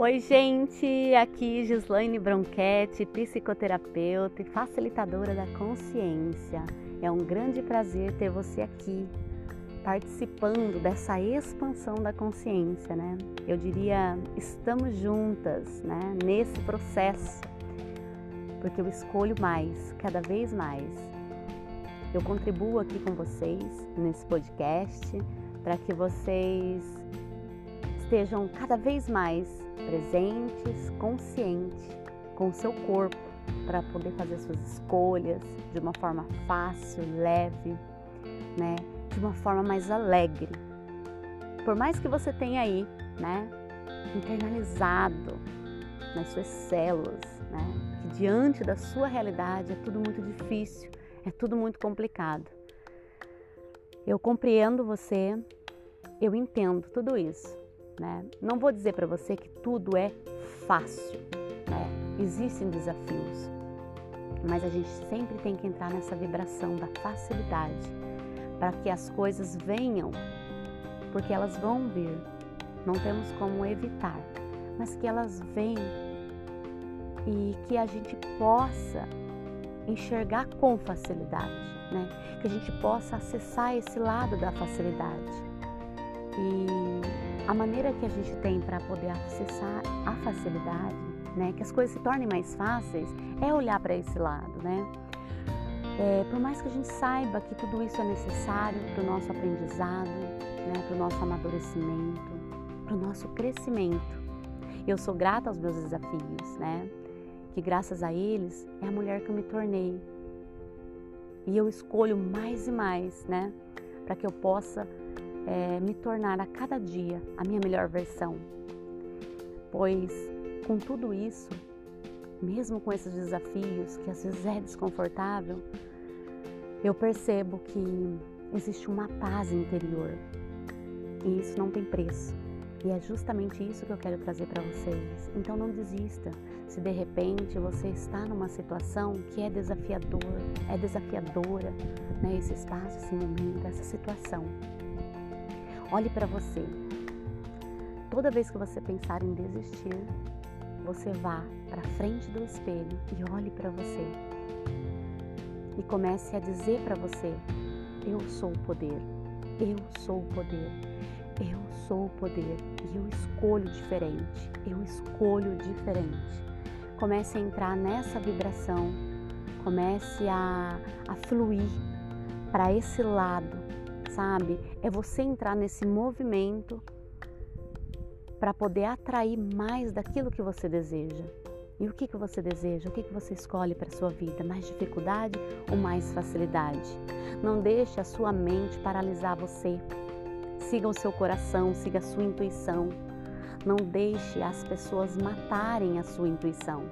Oi, gente! Aqui Gislaine Bronchetti, psicoterapeuta e facilitadora da consciência. É um grande prazer ter você aqui participando dessa expansão da consciência, né? Eu diria, estamos juntas, né, nesse processo. Porque eu escolho mais, cada vez mais. Eu contribuo aqui com vocês nesse podcast para que vocês estejam cada vez mais presentes, conscientes com o seu corpo para poder fazer suas escolhas de uma forma fácil, leve, né? De uma forma mais alegre. Por mais que você tenha aí, né, internalizado nas suas células, né, que diante da sua realidade é tudo muito difícil, é tudo muito complicado. Eu compreendo você, eu entendo tudo isso. Né? Não vou dizer para você que tudo é fácil, né? existem desafios, mas a gente sempre tem que entrar nessa vibração da facilidade para que as coisas venham, porque elas vão vir, não temos como evitar, mas que elas venham e que a gente possa enxergar com facilidade, né? que a gente possa acessar esse lado da facilidade. E a maneira que a gente tem para poder acessar a facilidade, né, que as coisas se tornem mais fáceis, é olhar para esse lado, né? É, por mais que a gente saiba que tudo isso é necessário para o nosso aprendizado, né, para o nosso amadurecimento, para o nosso crescimento. Eu sou grata aos meus desafios, né? Que graças a eles é a mulher que eu me tornei. E eu escolho mais e mais, né? Para que eu possa é, me tornar a cada dia a minha melhor versão. Pois com tudo isso, mesmo com esses desafios que às vezes é desconfortável, eu percebo que existe uma paz interior e isso não tem preço. E é justamente isso que eu quero trazer para vocês. Então não desista. Se de repente você está numa situação que é desafiador, é desafiadora, né, esse espaço, esse momento, essa situação. Olhe para você. Toda vez que você pensar em desistir, você vá para frente do espelho e olhe para você. E comece a dizer para você: Eu sou o poder. Eu sou o poder. Eu sou o poder e eu escolho diferente. Eu escolho diferente. Comece a entrar nessa vibração. Comece a, a fluir para esse lado sabe? É você entrar nesse movimento para poder atrair mais daquilo que você deseja. E o que, que você deseja? O que, que você escolhe para a sua vida? Mais dificuldade ou mais facilidade? Não deixe a sua mente paralisar você. Siga o seu coração, siga a sua intuição. Não deixe as pessoas matarem a sua intuição.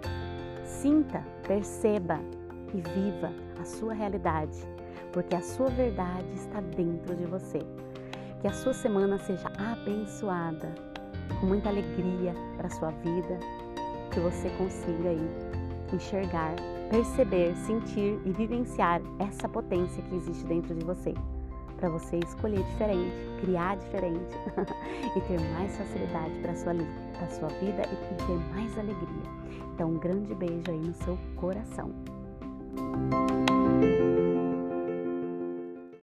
Sinta, perceba e viva a sua realidade porque a sua verdade está dentro de você. Que a sua semana seja abençoada, com muita alegria para a sua vida, que você consiga aí enxergar, perceber, sentir e vivenciar essa potência que existe dentro de você. Para você escolher diferente, criar diferente e ter mais facilidade para a sua, sua vida e ter mais alegria. Então, um grande beijo aí no seu coração.